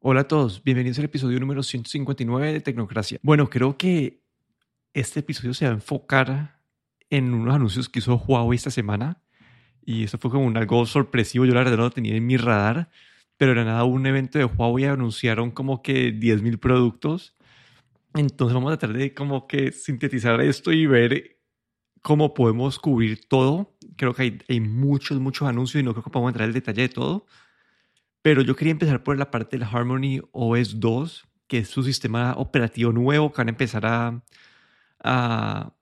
Hola a todos, bienvenidos al episodio número 159 de Tecnocracia. Bueno, creo que este episodio se va a enfocar en unos anuncios que hizo Huawei esta semana y eso fue como un algo sorpresivo, yo la verdad no lo tenía en mi radar, pero era nada un evento de Huawei anunciaron como que 10.000 productos. Entonces vamos a tratar de como que sintetizar esto y ver cómo podemos cubrir todo. Creo que hay, hay muchos, muchos anuncios y no creo que podamos entrar en el detalle de todo. Pero yo quería empezar por la parte del Harmony OS 2, que es su sistema operativo nuevo que van a empezar a, a,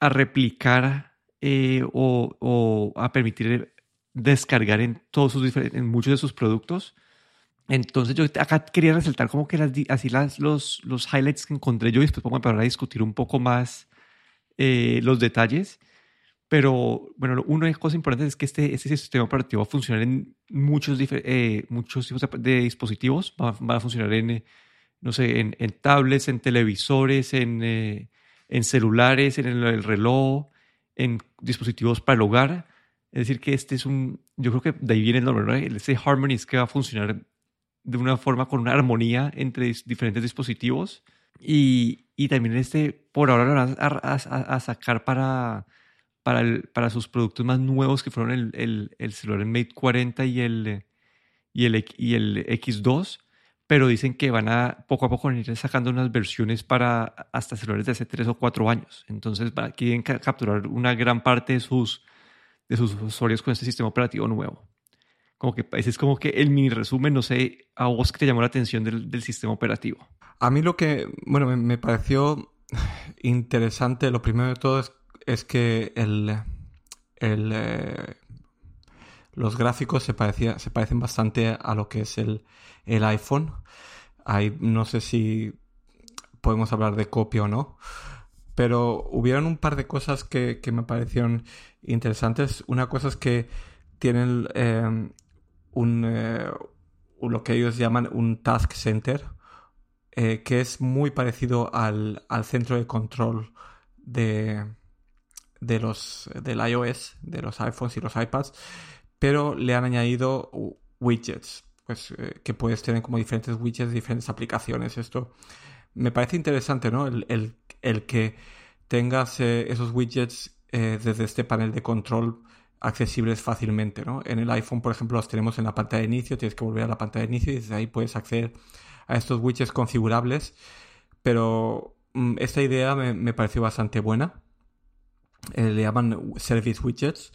replicar eh, o, a permitir descargar en, todos sus, en muchos de sus productos. Entonces yo acá quería resaltar como que las, así las, los, los highlights que encontré yo y después vamos a empezar a discutir un poco más eh, los detalles. Pero bueno, una cosa importante es que este, este sistema operativo va a funcionar en muchos, eh, muchos tipos de, dispositivos. Va, a funcionar en, eh, no sé, en, en tablets, en televisores, en, eh, en celulares, en el, reloj, en dispositivos para el hogar. Es decir, que este es un, yo creo que de ahí viene el nombre, ¿no? Ese Harmony es que va a funcionar de una forma con una armonía entre diferentes dispositivos. Y, y también este, por ahora lo van a, a, a sacar para para, el, para sus productos más nuevos que fueron el, el, el celular Mate 40 y el, y el, y el X2, pero dicen que van a poco a poco ir sacando unas versiones para hasta celulares de hace 3 o 4 años. Entonces quieren capturar una gran parte de sus, de sus usuarios con este sistema operativo nuevo. Como que ese es como que el mini resumen, no sé, a vos que te llamó la atención del, del sistema operativo. A mí lo que, bueno, me, me pareció interesante, lo primero de todo es es que el, el eh, los gráficos se, parecía, se parecen bastante a lo que es el, el iPhone. Hay, no sé si podemos hablar de copia o no, pero hubieron un par de cosas que, que me parecieron interesantes. Una cosa es que tienen eh, un, eh, lo que ellos llaman un task center, que es muy parecido al, al centro de control de, de los del iOS, de los iPhones y los iPads, pero le han añadido widgets, pues eh, que puedes tener como diferentes widgets, diferentes aplicaciones. Esto me parece interesante, ¿no? El, que tengas eh, esos widgets eh, desde este panel de control accesibles fácilmente, ¿no? En el iPhone, por ejemplo, los tenemos en la pantalla de inicio, tienes que volver a la pantalla de inicio y desde ahí puedes acceder a estos widgets configurables, pero mm, esta idea me, me pareció bastante buena eh, le llaman Service Widgets.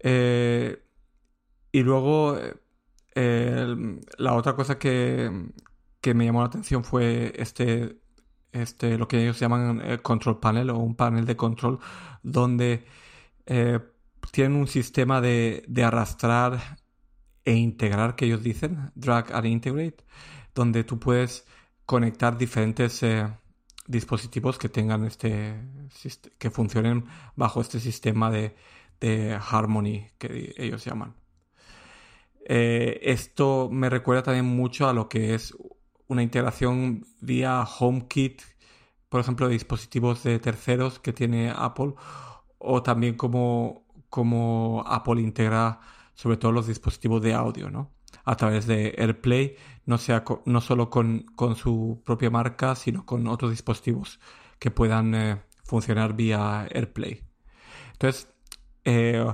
Eh, y luego, eh, la otra cosa que, me llamó la atención fue este, este lo que ellos llaman Control Panel o un panel de control donde tienen un sistema de, de, arrastrar e integrar, que ellos dicen, drag and integrate, donde tú puedes conectar diferentes dispositivos que tengan este que funcionen bajo este sistema de, de Harmony que ellos llaman. Eh, esto me recuerda también mucho a lo que es una integración vía HomeKit, por ejemplo, de dispositivos de terceros que tiene Apple, o también como, como Apple integra sobre todo los dispositivos de audio, ¿no? A través de AirPlay no, sea no solo con, su propia marca, sino con otros dispositivos que puedan eh, funcionar vía AirPlay. Entonces, eh,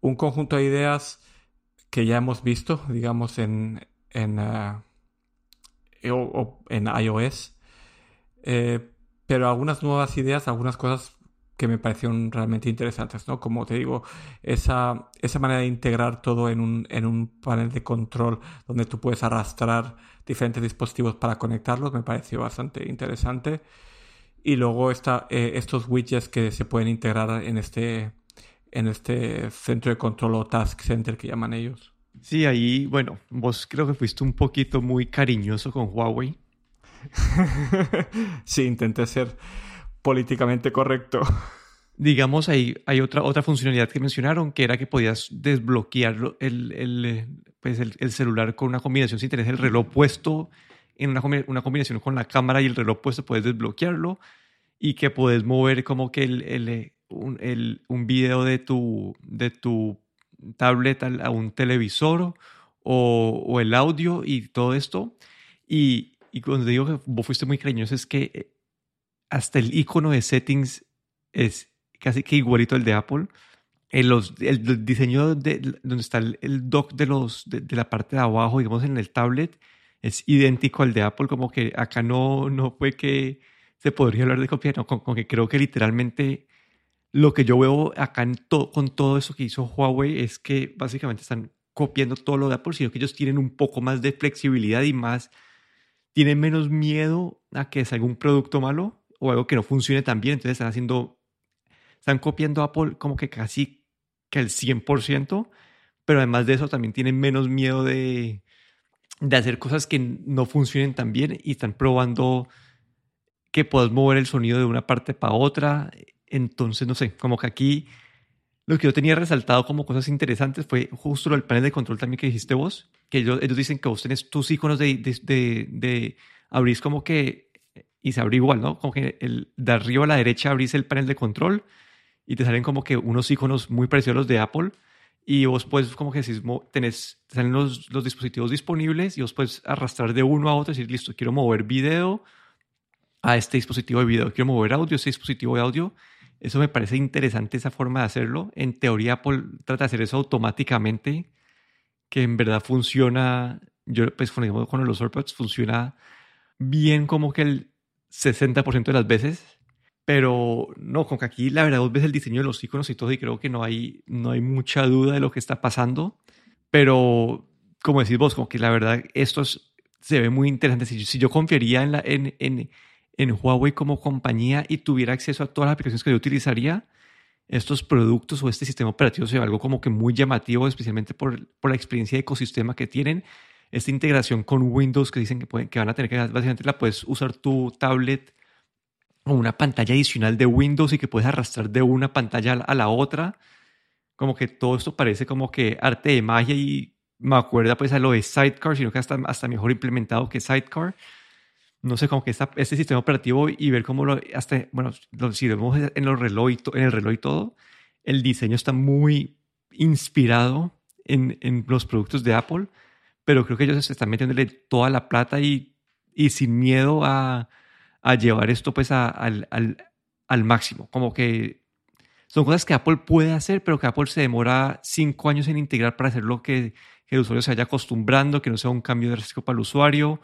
un conjunto de ideas que ya hemos visto, digamos, en, en, eh, en iOS, pero algunas nuevas ideas, algunas cosas que me parecieron realmente interesantes, ¿no? Como te digo, esa, esa manera de integrar todo en un, en un panel de control donde tú puedes arrastrar diferentes dispositivos para conectarlos me pareció bastante interesante. Y luego está, eh, estos widgets que se pueden integrar en este, en este centro de control o task center que llaman ellos. Sí, ahí, bueno, vos creo que fuiste un poquito muy cariñoso con Huawei. sí, intenté ser políticamente correcto. Digamos, hay, hay otra, otra funcionalidad que mencionaron, que era que podías desbloquear el, el pues el, celular con una combinación, si tenés el reloj puesto en una, una, combinación con la cámara y el reloj puesto, puedes desbloquearlo y que puedes mover como que el, un, un, video de tu, de tu tablet a un televisor o, el audio y todo esto. Y, y cuando digo que vos fuiste muy cariñoso es que hasta el icono de settings es casi que igualito al de Apple. El, los, el diseño de donde está el, dock de, los, de, la parte de abajo, digamos en el tablet, es idéntico al de Apple, como que acá no, no fue que se podría hablar de copia, no, con, que creo que literalmente lo que yo veo acá en con todo eso que hizo Huawei es que básicamente están copiando todo lo de Apple, sino que ellos tienen un poco más de flexibilidad y más, tienen menos miedo a que salga un producto malo o algo que no funcione tan bien, entonces están haciendo, están copiando a Apple como que casi que el 100%, pero además de eso también tienen menos miedo de, de hacer cosas que no funcionen tan bien y están probando que puedas mover el sonido de una parte para otra. Entonces, no sé, como que aquí lo que yo tenía resaltado como cosas interesantes fue justo el panel de control también que dijiste vos, que ellos, ellos dicen que vos tenés tus iconos de, de, de, abrís como que, y se abre igual, ¿no? Como que el, de arriba a la derecha abrís el panel de control y te salen como que unos iconos muy parecidos a los de Apple y vos puedes como que si tenés, te salen los, los dispositivos disponibles y vos puedes arrastrar de uno a otro y decir, listo, quiero mover video a este dispositivo de video, quiero mover audio a este dispositivo de audio eso me parece interesante esa forma de hacerlo. En teoría Apple trata de hacer eso automáticamente, que en verdad funciona, yo pues con los AirPods funciona bien como que el 60% de las veces, pero no, con que aquí la verdad vos ves el diseño de los iconos y todo y creo que no hay, no hay mucha duda de lo que está pasando, pero como decís vos, como que la verdad esto se ve muy interesante. Si, si yo confiaría en, la, en, en en Huawei como compañía y tuviera acceso a todas las aplicaciones que yo utilizaría, estos productos o este sistema operativo sería algo como que muy llamativo, especialmente por, por la experiencia de ecosistema que tienen. Esta integración con Windows que dicen que, pueden, que van a tener que básicamente la puedes usar tu tablet o una pantalla adicional de Windows y que puedes arrastrar de una pantalla a la otra. Como que todo esto parece como que arte de magia y me acuerda pues a lo de Sidecar, sino que hasta, hasta mejor implementado que Sidecar no sé, como que este sistema operativo y ver cómo lo, hasta, bueno, lo, si vemos en, los reloj, en el reloj y todo, el diseño está muy inspirado en, en, los productos de Apple, pero creo que ellos están metiéndole toda la plata y, y sin miedo a, a llevar esto pues al, al, al, máximo. Como que son cosas que Apple puede hacer, pero que Apple se demora cinco años en integrar para hacer lo que, que el usuario se vaya acostumbrando, que no sea un cambio riesgo para el usuario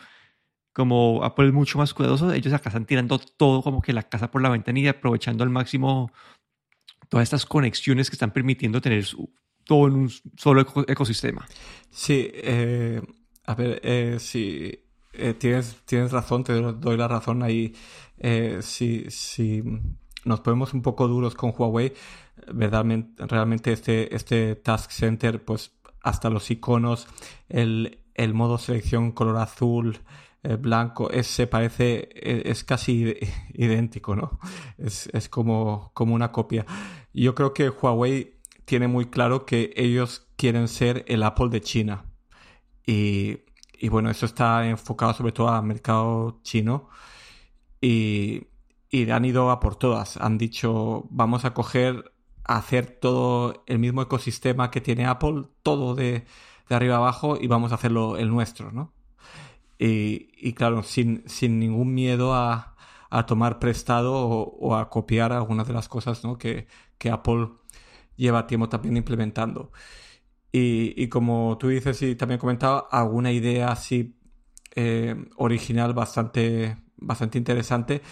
como Apple es mucho más cuidadoso, ellos acá están tirando todo como que la casa por la ventana y aprovechando al máximo todas estas conexiones que están permitiendo tener todo en un solo ecosistema. Sí, eh, a ver, eh, si eh, tienes, tienes razón, te doy la razón ahí. si, si nos ponemos un poco duros con Huawei, verdaderamente, realmente este, este Task Center, pues hasta los iconos, el, el modo selección color azul, blanco, es, se parece, e, es, casi idéntico, ¿no? Es, es como, como una copia. Yo creo que Huawei tiene muy claro que ellos quieren ser el Apple de China. Y, y bueno, eso está enfocado sobre todo al mercado chino. Y, y han ido a por todas. Han dicho, vamos a coger, hacer todo el mismo ecosistema que tiene Apple, todo de, de arriba abajo, y vamos a hacerlo el nuestro, ¿no? Y, claro, sin, sin, ningún miedo a, a tomar prestado o, a copiar algunas de las cosas ¿no? que, que, Apple lleva tiempo también implementando. Y, y, como tú dices y también comentaba, alguna idea así eh, original bastante, bastante interesante.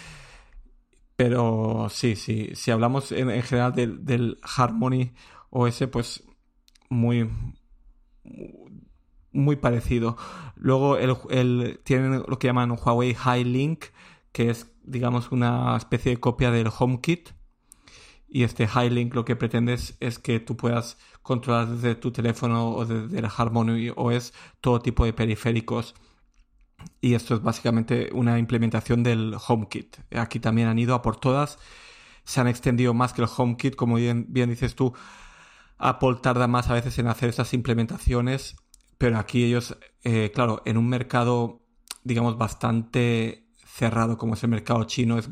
Pero sí, sí, si hablamos en, en general del, del Harmony OS, pues muy muy parecido. Luego el, el, tienen lo que llaman Huawei High Link, que es, digamos, una especie de copia del HomeKit. Y este High Link lo que pretende es, que tú puedas controlar desde tu teléfono o desde el Harmony OS todo tipo de periféricos. Y esto es básicamente una implementación del HomeKit. Aquí también han ido a por todas. Se han extendido más que el HomeKit, como bien, dices tú. Apple tarda más a veces en hacer esas implementaciones pero aquí ellos, eh, claro, en un mercado, digamos, bastante cerrado como es el mercado chino, es,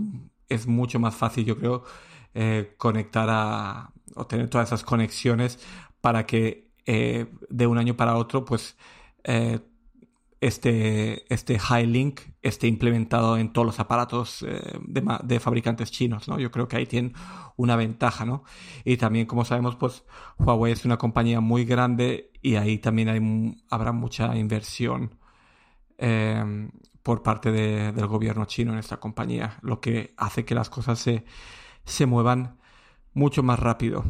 es mucho más fácil, yo creo, eh, conectar a, o tener todas esas conexiones para que eh, de un año para otro, pues eh, este, este High Link esté implementado en todos los aparatos eh, de, fabricantes chinos, ¿no? Yo creo que ahí tienen una ventaja, ¿no? Y también, como sabemos, pues Huawei es una compañía muy grande y ahí también habrá mucha inversión por parte del gobierno chino en esta compañía, lo que hace que las cosas se, se muevan mucho más rápido.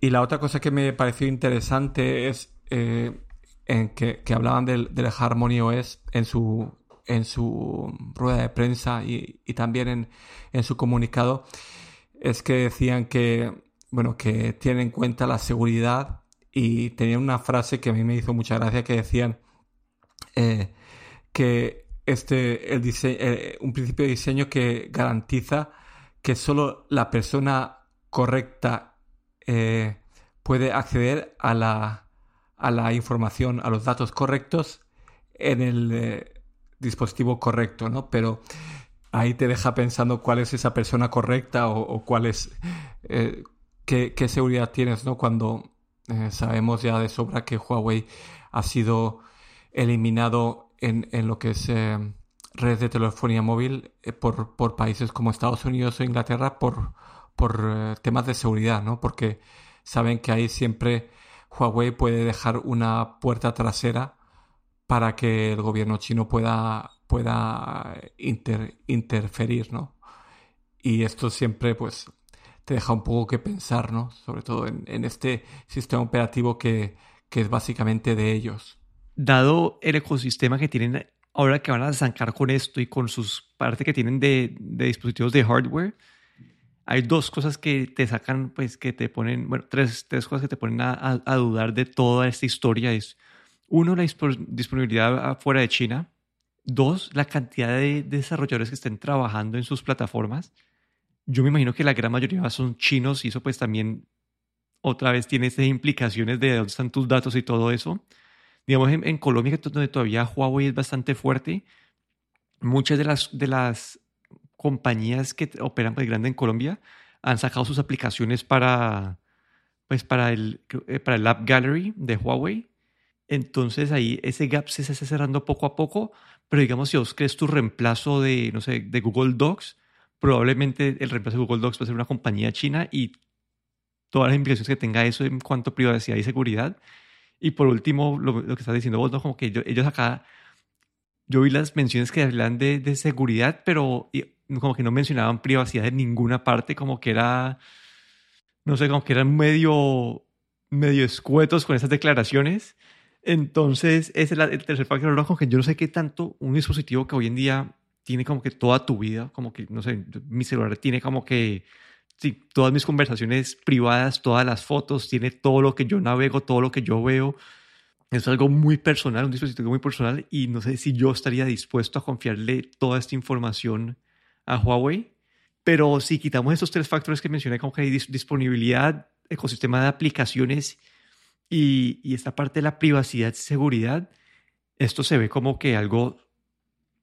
Y la otra cosa que me pareció interesante es eh, en que, hablaban del, del, Harmony OS en su, en su rueda de prensa y, también en, su comunicado, es que decían que, bueno, que tienen en cuenta la seguridad y tenían una frase que a mí me hizo mucha gracia que decían eh, que este, el eh, un principio de diseño que garantiza que solo la persona correcta eh, puede acceder a la, a la, información, a los datos correctos en el eh, dispositivo correcto, ¿no? Pero ahí te deja pensando cuál es esa persona correcta o, cuál es, eh, qué, seguridad tienes, ¿no? Cuando sabemos ya de sobra que Huawei ha sido eliminado en, en lo que es redes de telefonía móvil por, por países como Estados Unidos o Inglaterra por por eh, temas de seguridad, ¿no? Porque saben que ahí siempre Huawei puede dejar una puerta trasera para que el gobierno chino pueda, pueda interferir, ¿no? Y esto siempre, pues, te deja un poco que pensar, ¿no? Sobre todo en, este sistema operativo que, es básicamente de ellos. Dado el ecosistema que tienen ahora que van a zancar con esto y con sus partes que tienen de, de dispositivos de hardware, hay dos cosas que te sacan, pues que te ponen, bueno, tres, tres cosas que te ponen a, a, dudar de toda esta historia. Es, uno, la disponibilidad afuera de China. Dos, la cantidad de desarrolladores que estén trabajando en sus plataformas. Yo me imagino que la gran mayoría son chinos y eso pues también otra vez tiene esas implicaciones de dónde están tus datos y todo eso. Digamos, en, en Colombia, donde todavía Huawei es bastante fuerte, muchas de las, de las compañías que operan pues grande en Colombia han sacado sus aplicaciones para, pues para el, eh, para el App Gallery de Huawei. Entonces ahí ese gap se está cerrando poco a poco, pero digamos si vos crees tu reemplazo de, no sé, de Google Docs, probablemente el reemplazo de Google Docs va a ser una compañía china y todas las implicaciones que tenga eso en cuanto a privacidad y seguridad. Y por último, lo, que estás diciendo vos, ¿no? como que ellos, acá, yo vi las menciones que hablan de, de seguridad, pero como que no mencionaban privacidad en ninguna parte, como que era, no sé, como que eran medio, medio escuetos con esas declaraciones. Entonces, ese es el tercer factor, como que yo no sé qué tanto un dispositivo que hoy en día tiene como que toda tu vida, como que, no sé, mi celular tiene como que, sí, todas mis conversaciones privadas, todas las fotos, tiene todo lo que yo navego, todo lo que yo veo. Es algo muy personal, un dispositivo muy personal y no sé si yo estaría dispuesto a confiarle toda esta información a Huawei. Pero si quitamos estos tres factores que mencioné, como que hay disponibilidad, ecosistema de aplicaciones y, y esta parte de la privacidad y seguridad, esto se ve como que algo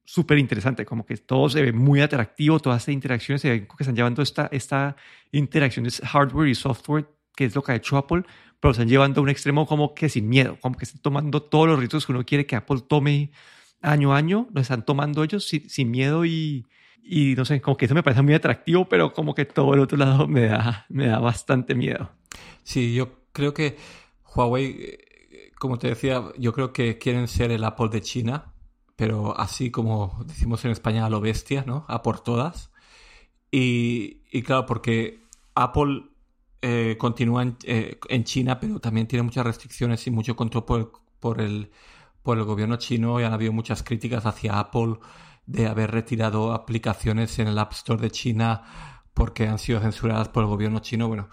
súper interesante, como que todo se ve muy atractivo, todas estas interacciones se ven que están llevando esta, esta interacción de hardware y software, que es lo que ha hecho Apple, pero están llevando a un extremo como que sin miedo, como que están tomando todos los ritos que uno quiere que Apple tome año a año, lo están tomando ellos sin, sin miedo y, y no sé, como que eso me parece muy atractivo, pero como que todo el otro lado me da, me da bastante miedo. Sí, yo creo que Huawei, eh, como te decía, yo creo que quieren ser el Apple de China, pero así como decimos en España a lo bestia, ¿no? A por todas. Y, y claro, porque Apple eh, continúa en, eh, en, China, pero también tiene muchas restricciones y mucho control por por el, por el gobierno chino y han habido muchas críticas hacia Apple de haber retirado aplicaciones en el App Store de China porque han sido censuradas por el gobierno chino. Bueno,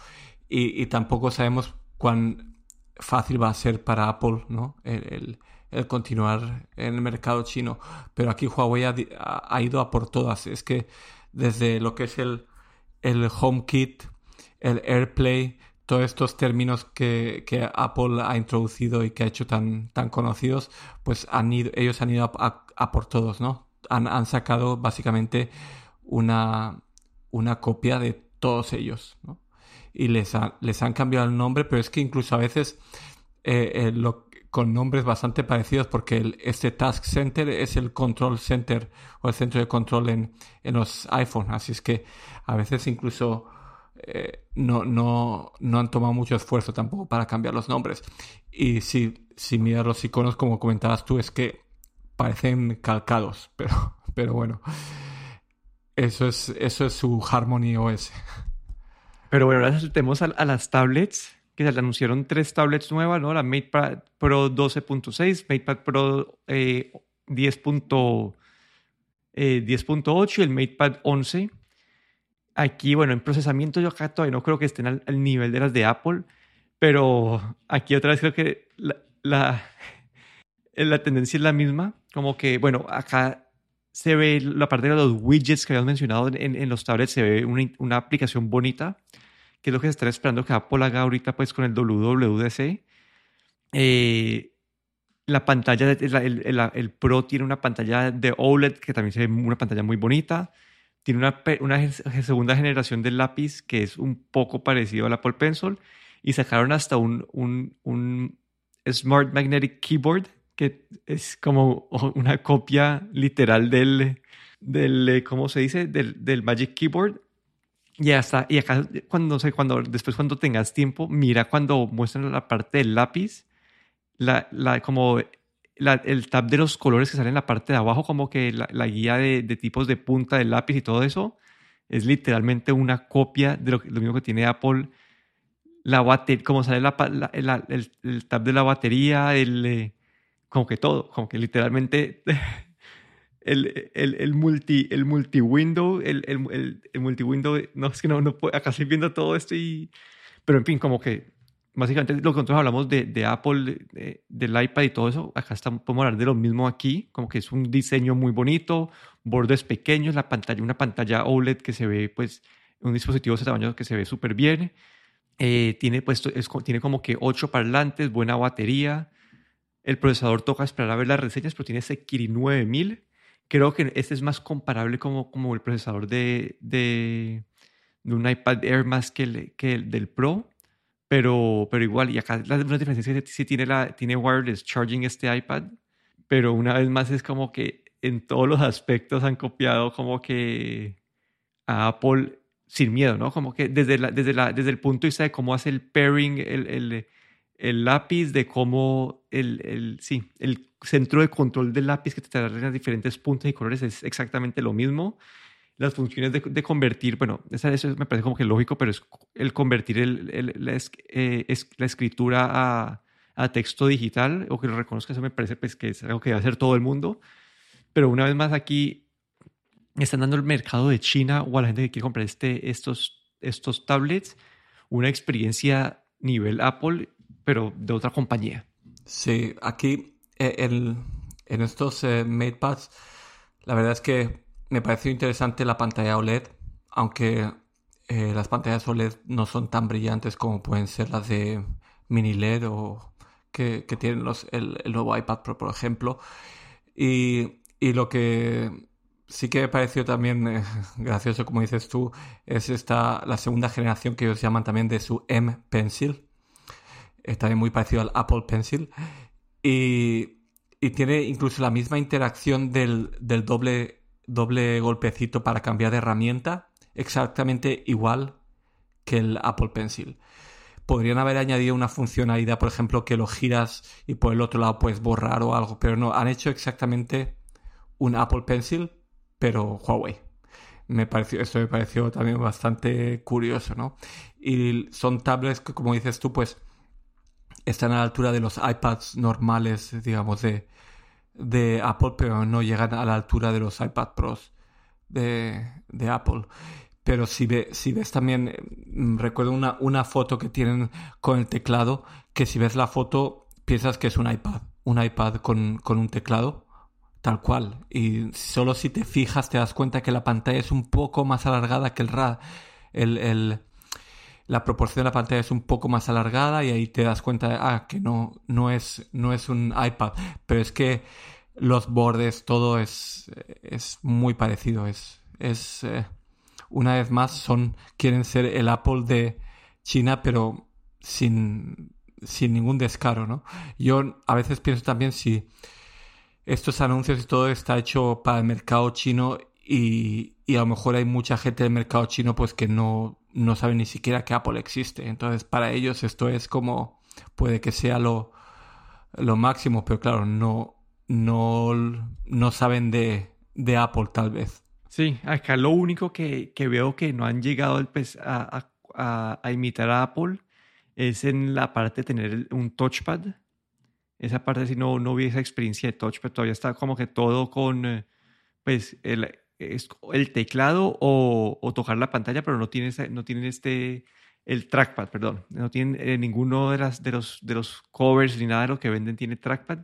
y, tampoco sabemos cuán fácil va a ser para Apple ¿no? el, continuar en el mercado chino. Pero aquí Huawei ha, ido a por todas. Es que desde lo que es el, el HomeKit, el AirPlay, todos estos términos que, que, Apple ha introducido y que ha hecho tan, tan conocidos, pues han ido, ellos han ido a por todos, ¿no? han, sacado básicamente una, una, copia de todos ellos, ¿no? Y les, les han cambiado el nombre, pero es que incluso a veces eh, con nombres bastante parecidos porque este Task Center es el Control Center o el centro de control en, en los iPhone. Así es que a veces incluso eh, no, no, no han tomado mucho esfuerzo tampoco para cambiar los nombres. Y si, si miras los iconos, como comentabas tú, es que parecen calcados, pero, pero bueno, eso es, eso es su Harmony OS. Pero bueno, ahora saltemos a las tablets, que se anunciaron tres tablets nuevas, ¿no? La MatePad Pro 12.6, MatePad Pro 10.8 eh, eh, y el MatePad 11. Aquí, bueno, en procesamiento yo acá todavía no creo que estén al, nivel de las de Apple, pero aquí otra vez creo que la, la, la tendencia es la misma. Como que, bueno, acá se ve la parte de los widgets que habíamos mencionado en, en los tablets, se ve una, una, aplicación bonita, que es lo que se está esperando que Apple haga ahorita pues con el WWDC. Eh, la pantalla, el, el, el, Pro tiene una pantalla de OLED que también se ve una pantalla muy bonita. Tiene una, una segunda generación del lápiz que es un poco parecido al Apple Pencil. Y sacaron hasta un, un, un Smart Magnetic Keyboard que es como una copia literal del, del ¿cómo se dice? Del, del Magic Keyboard. Y hasta, y acá, cuando, sé, cuando, después cuando tengas tiempo, mira cuando muestran la parte del lápiz, la, la, como la, el tab de los colores que sale en la parte de abajo, como que la, la guía de, de, tipos de punta del lápiz y todo eso, es literalmente una copia de lo, lo mismo que tiene Apple. La batería, como sale la, el, el, tab de la batería, el, eh, como que todo, como que literalmente el, el, el multi el multi window, el, el, el, multi window, no es que no, no puedo, acá estoy viendo todo esto y, pero en fin, como que básicamente lo que nosotros hablamos de, de Apple, del iPad y todo eso, acá estamos, podemos hablar de lo mismo aquí, como que es un diseño muy bonito, bordes pequeños, la pantalla, una pantalla OLED que se ve, pues, un dispositivo de ese tamaño que se ve súper bien. Eh, tiene, pues, es, tiene como que ocho parlantes, buena batería. El procesador toca esperar a ver las reseñas, pero tiene ese Kirin 9000. Creo que este es más comparable como, como el procesador de, de, un iPad Air más que el, que el del Pro pero, pero igual, y acá la, una diferencia es que sí tiene, la, tiene wireless charging este iPad, pero una vez más es como que en todos los aspectos han copiado como que a Apple sin miedo, ¿no? Como que desde, la, desde, la, desde el punto de vista de cómo hace el pairing, el, el lápiz, de cómo el, el, sí, el centro de control del lápiz que te las diferentes puntas y colores es exactamente lo mismo las funciones de, de convertir, bueno, eso, me parece como que lógico, pero es el convertir el, el, la, eh, la, escritura a, a, texto digital o que lo reconozca, eso me parece pues, que es algo que va a hacer todo el mundo. Pero una vez más aquí están dando el mercado de China o a la gente que quiere comprar este, estos, estos tablets una experiencia nivel Apple, pero de otra compañía. Sí, aquí eh, en estos eh, MatePads, la verdad es que me pareció interesante la pantalla OLED, aunque eh, las pantallas OLED no son tan brillantes como pueden ser las de mini LED o que, tienen los, el, nuevo iPad Pro, por ejemplo. Y, lo que sí que me pareció también eh, gracioso, como dices tú, es esta, la segunda generación que ellos llaman también de su M Pencil. Es también muy parecido al Apple Pencil. Y, y tiene incluso la misma interacción del, del doble doble golpecito para cambiar de herramienta, exactamente igual que el Apple Pencil. Podrían haber añadido una funcionalidad, por ejemplo, que lo giras y por el otro lado puedes borrar o algo, pero no, han hecho exactamente un Apple Pencil, pero Huawei. Me pareció, esto me pareció también bastante curioso, ¿no? Y son tablets que, como dices tú, pues están a la altura de los iPads normales, digamos, de, de Apple, pero no llegan a la altura de los iPad Pros de, de Apple. Pero si, ve, si ves también, mm, recuerdo una, una foto que tienen con el teclado, que si ves la foto piensas que es un iPad, un iPad con, con un teclado, tal cual. Y solo si te fijas te das cuenta que la pantalla es un poco más alargada que el. El, el, la proporción de la pantalla es un poco más alargada y ahí te das cuenta de, ah, que no, no, es, no es un iPad. Pero es que los bordes, todo es, es muy parecido. Es, es eh, una vez más, son, quieren ser el Apple de China, pero sin, sin ningún descaro, ¿no? Yo a veces pienso también si estos anuncios y todo está hecho para el mercado chino y, y a lo mejor hay mucha gente del mercado chino pues que no, no sabe ni siquiera que Apple existe. Entonces para ellos esto es como puede que sea lo, lo máximo, pero claro, no, no, no saben de, de Apple tal vez. Sí, acá lo único que, que veo que no han llegado a, a, a, imitar a Apple es en la parte de tener un touchpad. Esa parte si no, no vi esa experiencia de touchpad, todavía está como que todo con eh, pues el, es el teclado o, tocar la pantalla, pero no tienen, no tienen este, el trackpad, perdón. No tienen eh, ninguno de, las, de, los, de los covers ni nada de lo que venden tiene trackpad.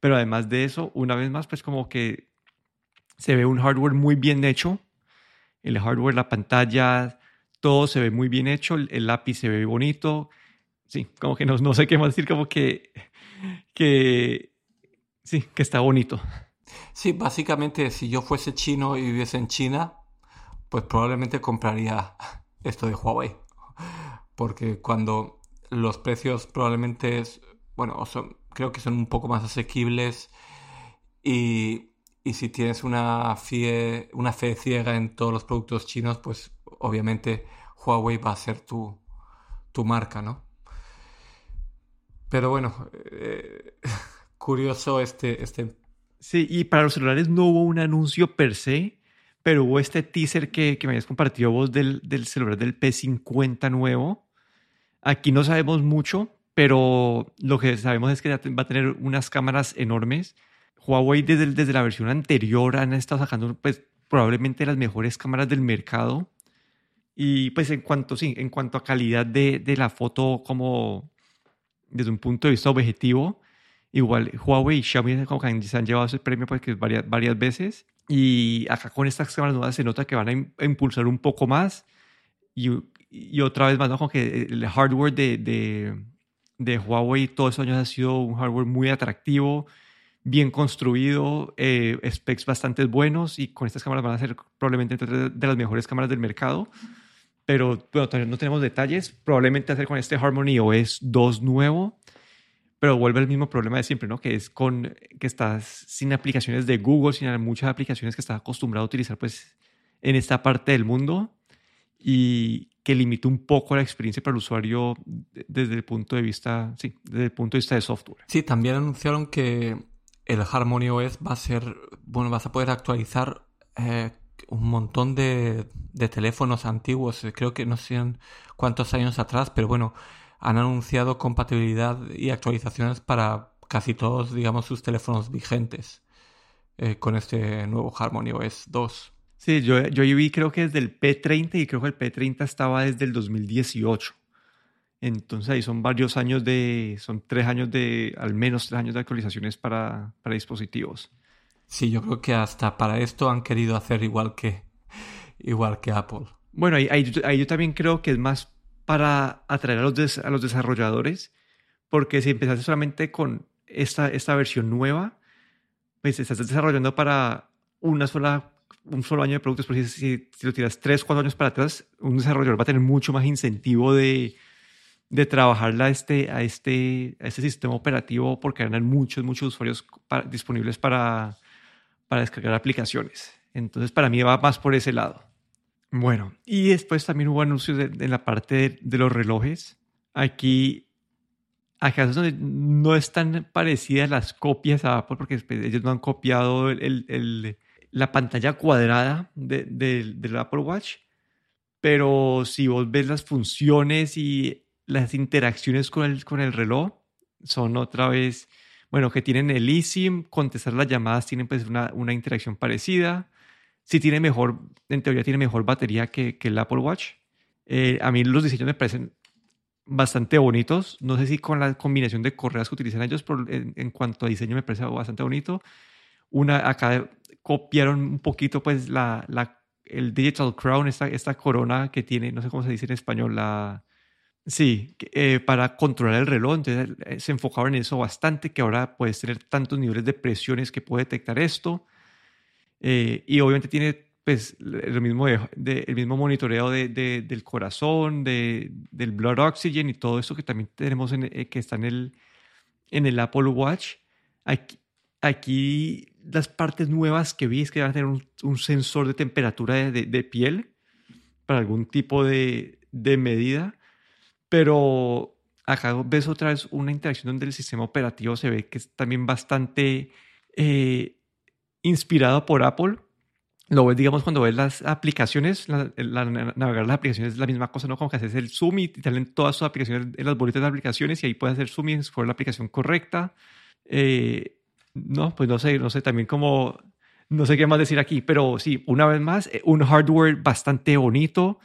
Pero además de eso, una vez más, pues como que se ve un hardware muy bien hecho. El hardware, la pantalla, todo se ve muy bien hecho. El, el lápiz se ve bonito. Sí, como que no, no sé qué más decir, como que, que sí, que está bonito. Sí, básicamente si yo fuese chino y viviese en China, pues probablemente compraría esto de Huawei. Porque cuando los precios probablemente, bueno, son, creo que son un poco más asequibles y, y si tienes una fe, una fe ciega en todos los productos chinos, pues obviamente Huawei va a ser tu, tu marca, ¿no? Pero bueno, eh, curioso este, este Sí, y para los celulares no hubo un anuncio per se, pero hubo este teaser que, que me habías compartido vos del, del celular del P50 nuevo. Aquí no sabemos mucho, pero lo que sabemos es que va a tener unas cámaras enormes. Huawei desde, desde la versión anterior han estado sacando pues, probablemente las mejores cámaras del mercado. Y pues en cuanto, sí, en cuanto a calidad de, de la foto como desde un punto de vista objetivo, Igual Huawei y Xiaomi como que se han llevado ese premio pues, varias, varias veces. Y acá con estas cámaras nuevas se nota que van a, impulsar un poco más. Y, y, otra vez más, ¿no? como que el hardware de, de, de, Huawei todos esos años ha sido un hardware muy atractivo, bien construido, eh, specs bastante buenos. Y con estas cámaras van a ser probablemente de las mejores cámaras del mercado. Pero bueno, todavía no tenemos detalles. Probablemente hacer con este Harmony OS 2 nuevo pero vuelve el mismo problema de siempre, ¿no? Que es con que estás sin aplicaciones de Google, sin muchas aplicaciones que estás acostumbrado a utilizar pues en esta parte del mundo y que limita un poco la experiencia para el usuario desde el punto de vista, sí, desde el punto de vista de software. Sí, también anunciaron que el Harmony OS va a ser, bueno, vas a poder actualizar eh, un montón de, de, teléfonos antiguos, creo que no sé cuántos años atrás, pero bueno, han anunciado compatibilidad y actualizaciones para casi todos, digamos, sus teléfonos vigentes eh, con este nuevo Harmony OS 2. Sí, yo, yo vi creo que desde el P30 y creo que el P30 estaba desde el 2018. Entonces ahí son varios años de, son tres años de, al menos tres años de actualizaciones para, para dispositivos. Sí, yo creo que hasta para esto han querido hacer igual que, igual que Apple. Bueno, ahí, ahí yo también creo que es más para atraer a los, a los desarrolladores, porque si empezaste solamente con esta, esta versión nueva, pues estás desarrollando para una sola, un solo año de productos, pero si, si, lo tiras tres, cuatro años para atrás, un desarrollador va a tener mucho más incentivo de, de trabajar a este, a, este, a este sistema operativo porque hay muchos, muchos usuarios disponibles para, para descargar aplicaciones. Entonces, para mí va más por ese lado. Bueno, y después también hubo anuncios en la parte de, los relojes. Aquí, acá es donde no están parecidas las copias a Apple, porque ellos no han copiado el, la pantalla cuadrada del Apple Watch. Pero si vos ves las funciones y las interacciones con el, con el reloj, son otra vez, bueno, que tienen el eSIM, contestar las llamadas tienen pues una, una interacción parecida sí tiene mejor, en teoría tiene mejor batería que, que el Apple Watch. Eh, a mí los diseños me parecen bastante bonitos. No sé si con la combinación de correas que utilizan ellos, pero en, cuanto a diseño me parece bastante bonito. Una, acá copiaron un poquito pues la, la, el Digital Crown, esta, esta corona que tiene, no sé cómo se dice en español, la... Sí, eh, para controlar el reloj, entonces eh, se enfocaron en eso bastante, que ahora puedes tener tantos niveles de presiones que puede detectar esto. Eh, y obviamente tiene pues lo mismo de, el mismo monitoreo de, del corazón, de, del blood oxygen y todo eso que también tenemos en, eh, que está en el, en el Apple Watch. Aquí, aquí las partes nuevas que vi es que van a tener un, un sensor de temperatura de, piel para algún tipo de, medida, pero acá ves otra vez una interacción donde el sistema operativo se ve que es también bastante eh, inspirado por Apple lo ves, digamos, cuando ves las aplicaciones, navegar las aplicaciones es la misma cosa, ¿no? Como que haces el zoom y te salen todas sus aplicaciones en las bolitas de aplicaciones y ahí puedes hacer zoom y escoger la aplicación correcta. Eh, no, pues no sé, no sé, también como, no sé qué más decir aquí, pero sí, una vez más, eh, un hardware bastante bonito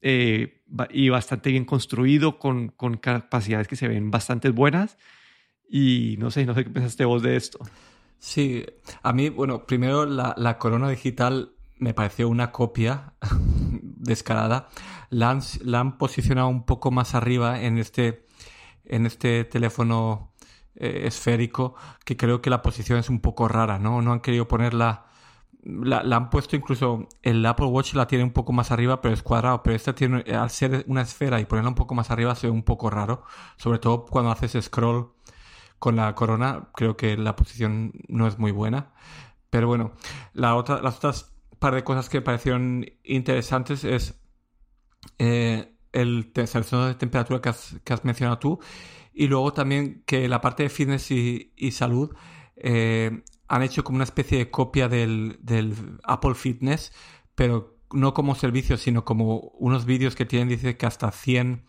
eh, y bastante bien construido, con, con capacidades que se ven bastante buenas. Y no sé, no sé qué pensaste vos de esto. Sí, a mí, bueno, primero la, corona digital me pareció una copia descarada. La han, la posicionado un poco más arriba en este, en este teléfono eh, esférico, que creo que la posición es un poco rara, ¿no? No han querido ponerla... La, la, han puesto incluso el Apple Watch la tiene un poco más arriba, pero es cuadrado. Pero esta tiene, al ser una esfera y ponerla un poco más arriba, se ve un poco raro. Sobre todo cuando haces scroll con la corona creo que la posición no es muy buena. Pero bueno, la otra, las otras par de cosas que parecieron interesantes es eh, el sensor de temperatura que has, mencionado tú y luego también que la parte de fitness y, salud eh, han hecho como una especie de copia del, Apple Fitness, pero no como servicio, sino como unos vídeos que tienen, dice que hasta 100,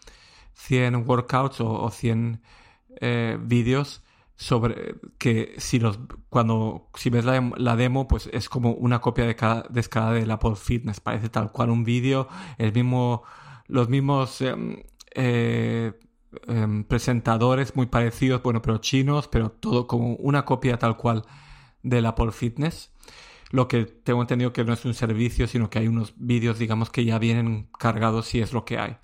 100 workouts o, 100 eh, vídeos sobre que si los cuando si ves la, demo pues es como una copia de cada descarada del Apple Fitness parece tal cual un vídeo el mismo los mismos em, eh, em, presentadores muy parecidos bueno pero chinos pero todo como una copia tal cual del Apple Fitness. Lo que tengo entendido que no es un servicio sino que hay unos vídeos digamos que ya vienen cargados si es lo que hay.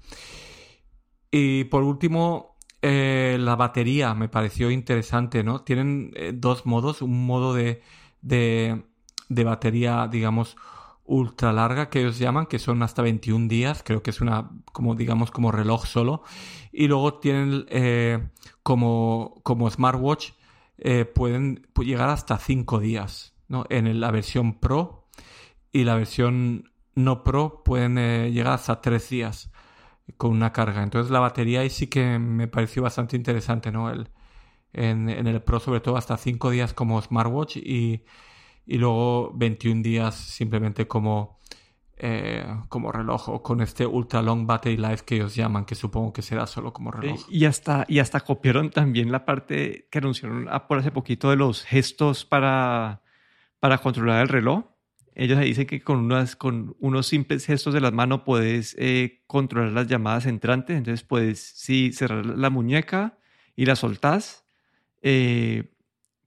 Y por último eh, la batería me pareció interesante, ¿no? Tienen eh, dos modos, un modo de, de, batería, digamos, ultra larga que ellos llaman, que son hasta 21 días, creo que es una, como digamos, como reloj solo. Y luego tienen eh, como, como smartwatch, pueden llegar hasta 5 días, ¿no? En la versión Pro y la versión no Pro pueden llegar hasta 3 días con una carga. Entonces la batería ahí sí que me pareció bastante interesante, ¿no? El, en, el Pro sobre todo hasta 5 días como smartwatch y, y luego 21 días simplemente como, eh, como reloj o con este ultra long battery life que ellos llaman, que supongo que será solo como reloj. Y hasta, y hasta copiaron también la parte que anunciaron por hace poquito de los gestos para, para controlar el reloj ellos dicen que con, unas, con unos simples gestos de las manos puedes eh, controlar las llamadas entrantes. Entonces puedes, si cerrar la muñeca y la soltás, eh,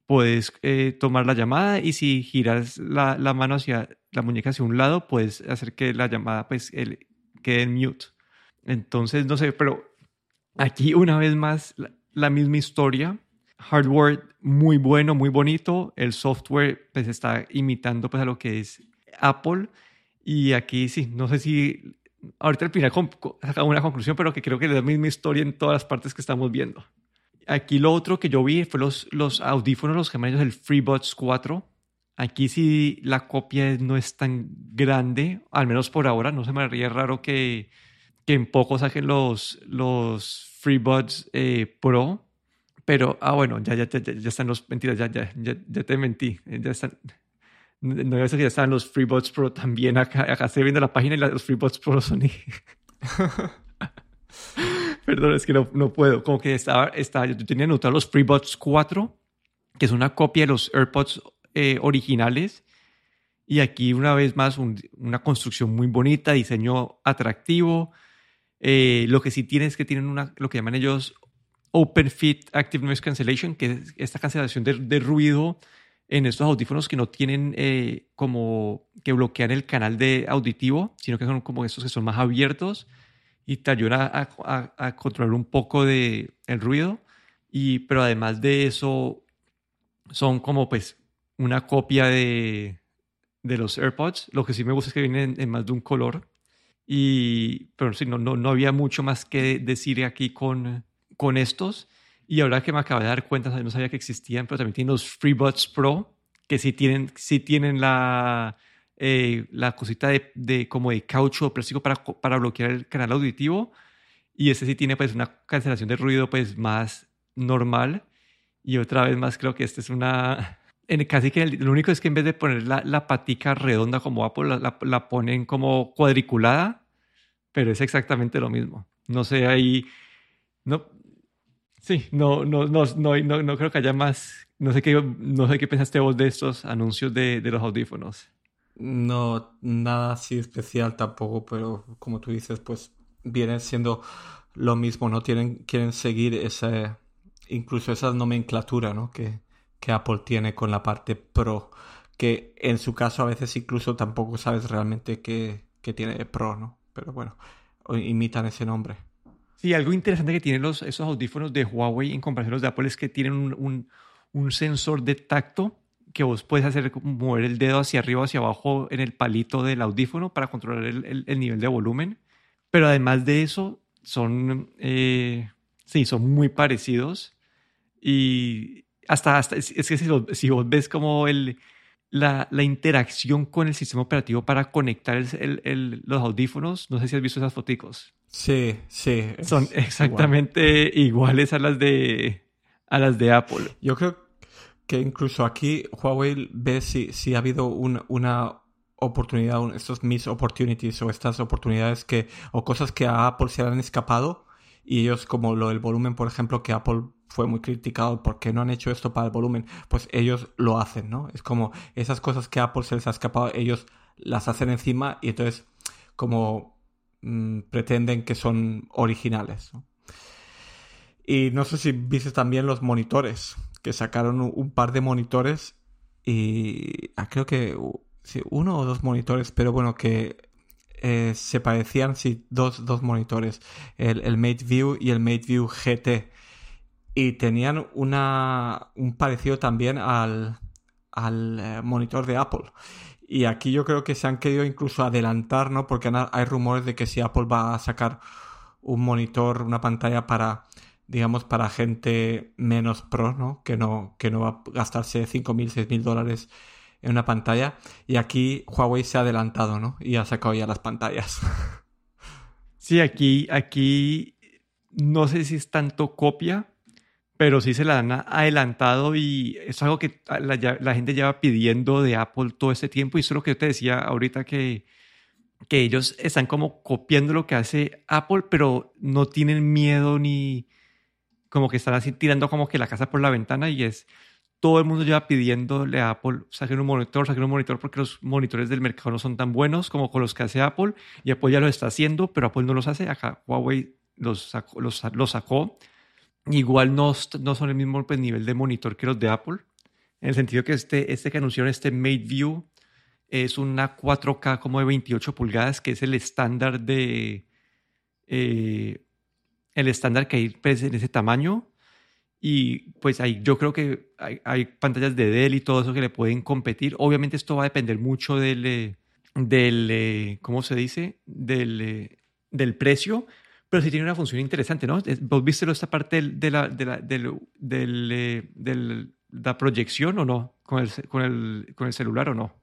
puedes eh, tomar la llamada y si giras la, la, mano hacia la muñeca hacia un lado, puedes hacer que la llamada pues, quede en mute. Entonces, no sé, pero aquí una vez más la misma historia hardware muy bueno, muy bonito. El software pues está imitando pues a lo que es Apple. Y aquí sí, no sé si ahorita al final sacamos una conclusión, pero que creo que es la misma historia en todas las partes que estamos viendo. Aquí lo otro que yo vi fue los, los audífonos, los gemelos del FreeBuds 4. Aquí sí la copia no es tan grande, al menos por ahora. No se me haría raro que, que en poco saquen los, los FreeBuds eh, Pro pero, ah, bueno, ya, ya, ya, ya están los, mentiras, ya, ya, ya, ya te mentí. Ya están, no que ya están los FreeBots Pro también acá. Acá estoy viendo la página y los FreeBots Pro son. Perdón, es que no, no, puedo. Como que estaba, estaba, yo tenía anotado los FreeBots 4, que es una copia de los AirPods eh, originales. Y aquí, una vez más, una construcción muy bonita, diseño atractivo. Eh, lo que sí tiene es que tienen una, lo que llaman ellos Open Fit Active Noise Cancellation, que es esta cancelación de, ruido en estos audífonos que no tienen eh, como que bloquean el canal de auditivo, sino que son como estos que son más abiertos y te ayudan a, controlar un poco de el ruido. Y, pero además de eso, son como pues una copia de, de los AirPods. Lo que sí me gusta es que vienen en más de un color. Y, pero sí, no, no, no había mucho más que decir aquí con, con estos. Y ahora que me acabo de dar cuenta, no sabía que existían, pero también tienen los FreeBuds Pro, que sí tienen, sí tienen la, eh, la cosita de, de, como de caucho o plástico para, para bloquear el canal auditivo. Y este sí tiene pues una cancelación de ruido pues más normal. Y otra vez más creo que este es una... En casi que lo único es que en vez de poner la, la patica redonda como Apple, la, la, ponen como cuadriculada, pero es exactamente lo mismo. No sé, ahí... No, sí, no, no, no, no, no, no creo que haya más... No sé qué, no sé qué pensaste vos de estos anuncios de, de los audífonos. No, nada así especial tampoco, pero como tú dices, pues vienen siendo lo mismo, ¿no? Tienen, quieren seguir ese, incluso esa nomenclatura, ¿no? Que, que Apple tiene con la parte Pro, que en su caso a veces incluso tampoco sabes realmente qué, tiene Pro, ¿no? Pero bueno, imitan ese nombre. Sí, algo interesante que tienen los, esos audífonos de Huawei en comparación a los de Apple es que tienen un, un sensor de tacto que vos puedes hacer mover el dedo hacia arriba o hacia abajo en el palito del audífono para controlar el, el, nivel de volumen. Pero además de eso, son, eh, sí, son muy parecidos. Y hasta, hasta es, que si, si, vos ves como el, la, la, interacción con el sistema operativo para conectar los audífonos, no sé si has visto esas fotos. Sí, sí. Son exactamente iguales a las de a las de Apple. Yo creo que incluso aquí Huawei ve si, si ha habido una oportunidad, estos mis opportunities o estas oportunidades que, o cosas que a Apple se le han escapado y ellos como lo del volumen, por ejemplo, que Apple fue muy criticado porque no han hecho esto para el volumen, pues ellos lo hacen, ¿no? Es como esas cosas que a Apple se les ha escapado, ellos las hacen encima y entonces como mm, pretenden que son originales. Y no sé si viste también los monitores, que sacaron un par de monitores y ah, creo que uno o dos monitores, pero bueno, que eh, se parecían, sí, dos, dos monitores, el, el MateView y el MateView GT. Y tenían una, un parecido también al, al eh, monitor de Apple. Y aquí yo creo que se han querido incluso adelantar, ¿no? Porque hay rumores de que si Apple va a sacar un monitor, una pantalla para digamos, para gente menos pro, ¿no? Que no, que no va a gastarse 5.000, 6.000 dólares en una pantalla. Y aquí Huawei se ha adelantado, ¿no? Y ha sacado ya las pantallas. Sí, aquí, aquí no sé si es tanto copia, pero sí se la han adelantado y es algo que la, la gente lleva pidiendo de Apple todo este tiempo. Y eso es lo que yo te decía ahorita que, que ellos están como copiando lo que hace Apple, pero no tienen miedo ni como que están así tirando como que la casa por la ventana y es todo el mundo lleva pidiéndole a Apple saquen un monitor, saquen un monitor porque los monitores del mercado no son tan buenos como con los que hace Apple y Apple ya lo está haciendo, pero Apple no los hace. Acá Huawei los sacó. Los, sacó. Igual no, no son el mismo pues, nivel de monitor que los de Apple, en el sentido que este, este que anunciaron, este MateView, es una 4K como de 28 pulgadas, que es el estándar de... Eh, el estándar que hay pues, en ese tamaño. Y pues ahí yo creo que hay, pantallas de Dell y todo eso que le pueden competir. Obviamente esto va a depender mucho del, eh, del eh, ¿cómo se dice? Del, del precio, pero sí tiene una función interesante, ¿no? ¿Vos viste esta parte de la, de la, del, del, la proyección o no? ¿Con el, con el, con el celular o no?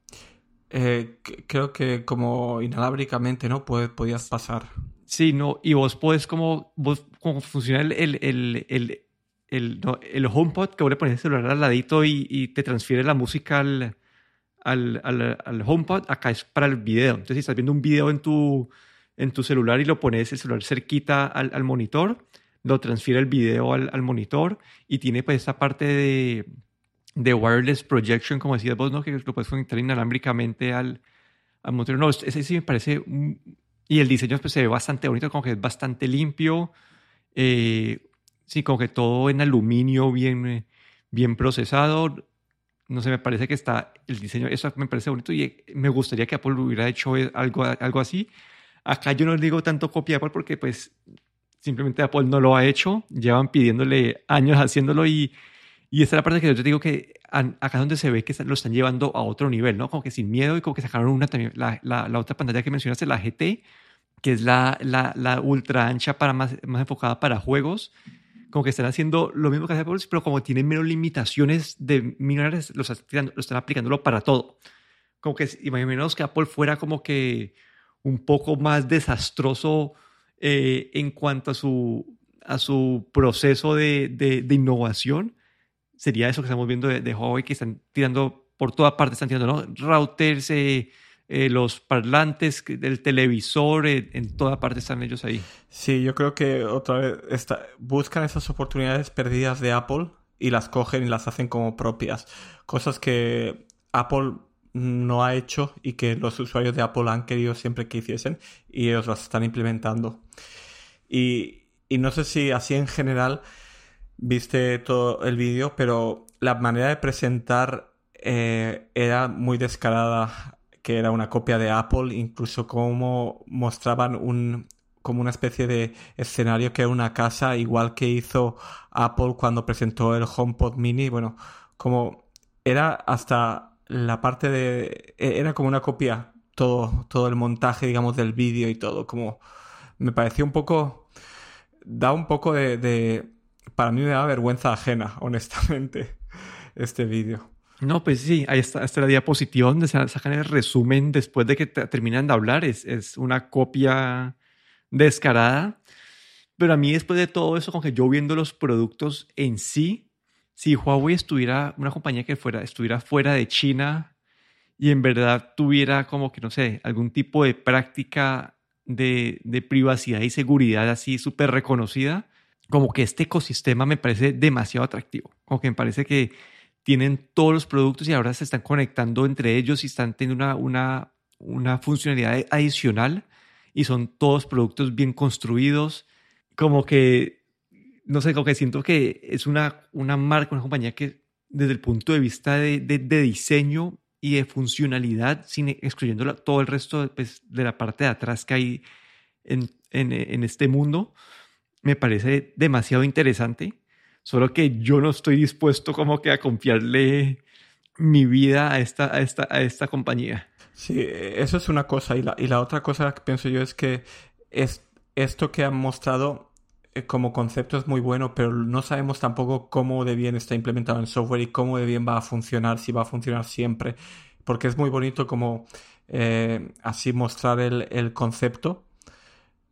creo que como inalábricamente, ¿no? podías pasar. Sí, no, y vos podés como, vos, como funciona el, el, el, el, el, no, el HomePod, que vos le pones el celular al ladito y, y te transfiere la música al, al, al, al, HomePod, acá es para el video. Entonces, si estás viendo un video en tu, en tu celular y lo pones el celular cerquita al, al monitor, lo transfiere el video al, al, monitor y tiene pues esta parte de, de wireless projection, como decías vos, ¿no? que lo puedes conectar inalámbricamente al, al monitor. No, ese sí me parece y el diseño pues, se ve bastante bonito, como que es bastante limpio. Eh, sí, como que todo en aluminio bien, bien procesado. No sé, me parece que está el diseño, eso me parece bonito y me gustaría que Apple hubiera hecho algo, algo así. Acá yo no digo tanto copia Apple porque pues simplemente Apple no lo ha hecho. Llevan pidiéndole años haciéndolo y, Y esta es la parte que yo te digo que acá donde se ve que lo están llevando a otro nivel, ¿no? Como que sin miedo y como que sacaron una también, la, la, la otra pantalla que mencionaste, la GT, que es la, la, la ultra ancha para más, más enfocada para juegos. Como que están haciendo lo mismo que hace Apple, pero como tienen menos limitaciones de minerales, lo están, lo están aplicándolo para todo. Como que imaginemos que Apple fuera como que un poco más desastroso eh, en cuanto a su, a su proceso de, de, innovación, sería eso que estamos viendo de, Huawei, que están tirando por toda parte, están tirando ¿no? routers, eh, eh, los parlantes del televisor, en toda parte están ellos ahí. Sí, yo creo que otra vez buscan esas oportunidades perdidas de Apple y las cogen y las hacen como propias. Cosas que Apple no ha hecho y que los usuarios de Apple han querido siempre que hiciesen y ellos las están implementando. Y, y no sé si así en general viste todo el vídeo, pero la manera de presentar eh, era muy descarada, que era una copia de Apple, incluso como mostraban un, como una especie de escenario que era una casa, igual que hizo Apple cuando presentó el HomePod Mini. Bueno, como era hasta la parte de... E, era como una copia, todo, todo el montaje, digamos, del vídeo y todo. Como me pareció un poco... Da un poco de, Para mí me da vergüenza ajena, honestamente, este vídeo. No, pues sí, ahí está, esta la diapositiva donde sacan el resumen después de que terminan de hablar. Es, es una copia descarada. Pero a mí después de todo eso, con que yo viendo los productos en sí, si Huawei estuviera, una compañía que fuera, estuviera fuera de China y en verdad tuviera como que, no sé, algún tipo de práctica de, de privacidad y seguridad así súper reconocida, como que este ecosistema me parece demasiado atractivo. Como que me parece que tienen todos los productos y ahora se están conectando entre ellos y están teniendo una, una, una funcionalidad adicional y son todos productos bien construidos. Como que no sé, como que siento que es una, una marca, una compañía que desde el punto de vista de, de, diseño y de funcionalidad, sin excluyendo todo el resto pues, de la parte de atrás que hay en, en, en, este mundo, me parece demasiado interesante. Solo que yo no estoy dispuesto como que a confiarle mi vida a esta, a esta, a esta compañía. Sí, eso es una cosa. Y la, y la otra cosa que pienso yo es que es, esto que han mostrado como concepto es muy bueno, pero no sabemos tampoco cómo de bien está implementado en software y cómo de bien va a funcionar, si va a funcionar siempre, porque es muy bonito como eh, así mostrar el, concepto,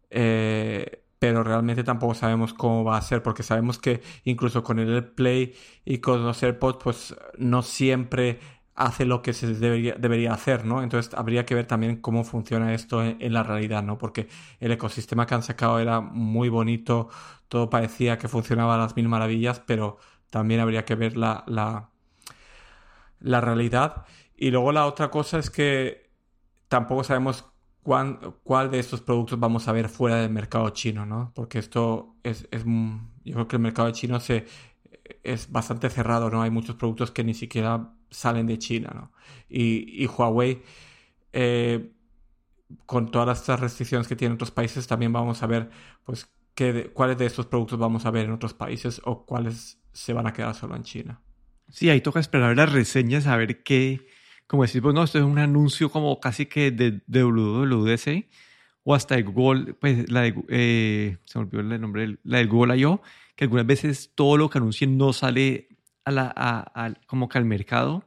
eh, pero realmente tampoco sabemos cómo va a ser, porque sabemos que incluso con el Play y con los AirPods, pues no siempre hace lo que se debería, debería hacer, ¿no? Entonces habría que ver también cómo funciona esto en, la realidad, ¿no? Porque el ecosistema que han sacado era muy bonito, todo parecía que funcionaba a las mil maravillas, pero también habría que ver la, la, la realidad. Y luego la otra cosa es que tampoco sabemos cuán, cuál de estos productos vamos a ver fuera del mercado chino, ¿no? Porque esto es, es yo creo que el mercado chino se, es bastante cerrado, ¿no? Hay muchos productos que ni siquiera salen de China, ¿no? Y, Huawei, eh, con todas estas restricciones que tienen otros países, también vamos a ver, pues, qué cuáles de estos productos vamos a ver en otros países o cuáles se van a quedar solo en China. Sí, ahí toca esperar las reseñas, a ver qué, como decir, pues no, esto es un anuncio como casi que de, de WWDC o hasta de Google, pues la de, eh, se me olvidó el nombre, la de Google I.O., que algunas veces todo lo que anuncien no sale a la, como que al mercado.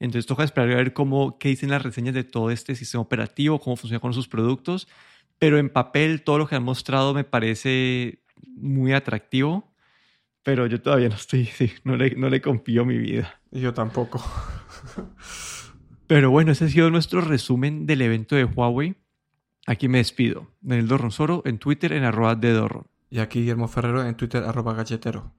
Entonces toca esperar a ver cómo, qué dicen las reseñas de todo este sistema operativo, cómo funciona con sus productos. Pero en papel todo lo que han mostrado me parece muy atractivo. Pero yo todavía no estoy, sí, no le, no le confío mi vida. Yo tampoco. Pero bueno, ese ha sido nuestro resumen del evento de Huawei. Aquí me despido. Daniel Dorronsoro en Twitter en arroba de Dorron. Y aquí Guillermo Ferrero en Twitter, arroba galletero.